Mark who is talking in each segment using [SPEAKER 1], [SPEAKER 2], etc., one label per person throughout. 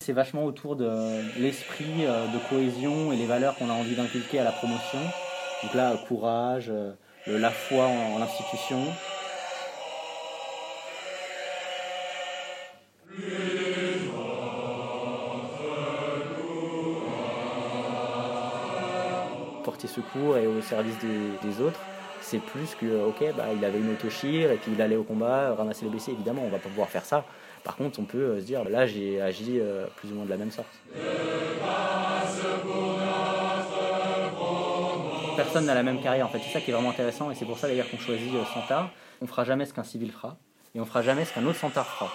[SPEAKER 1] C'est vachement autour de l'esprit euh, de cohésion et les valeurs qu'on a envie d'inculquer à la promotion. Donc là, courage, euh, la foi en, l'institution. Porter secours et au service des, autres, c'est plus que, ok, bah, il avait une auto-chire et puis il allait au combat, euh, ramasser les blessés. Évidemment, on va pas pouvoir faire ça. Par contre, on peut euh, se dire, là, j'ai agi euh, plus ou moins de la même sorte. Personne n'a la même carrière en fait, c'est ça qui est vraiment intéressant et c'est pour ça d'ailleurs qu'on choisit euh, Santard. On fera jamais ce qu'un civil fera et on fera jamais ce qu'un autre Santard fera.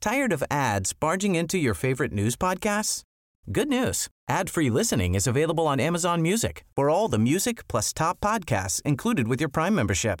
[SPEAKER 2] Tired of ads barging into your favorite news podcasts? Good news. Ad-free listening is available on Amazon Music for all the music plus top podcasts included with your Prime membership.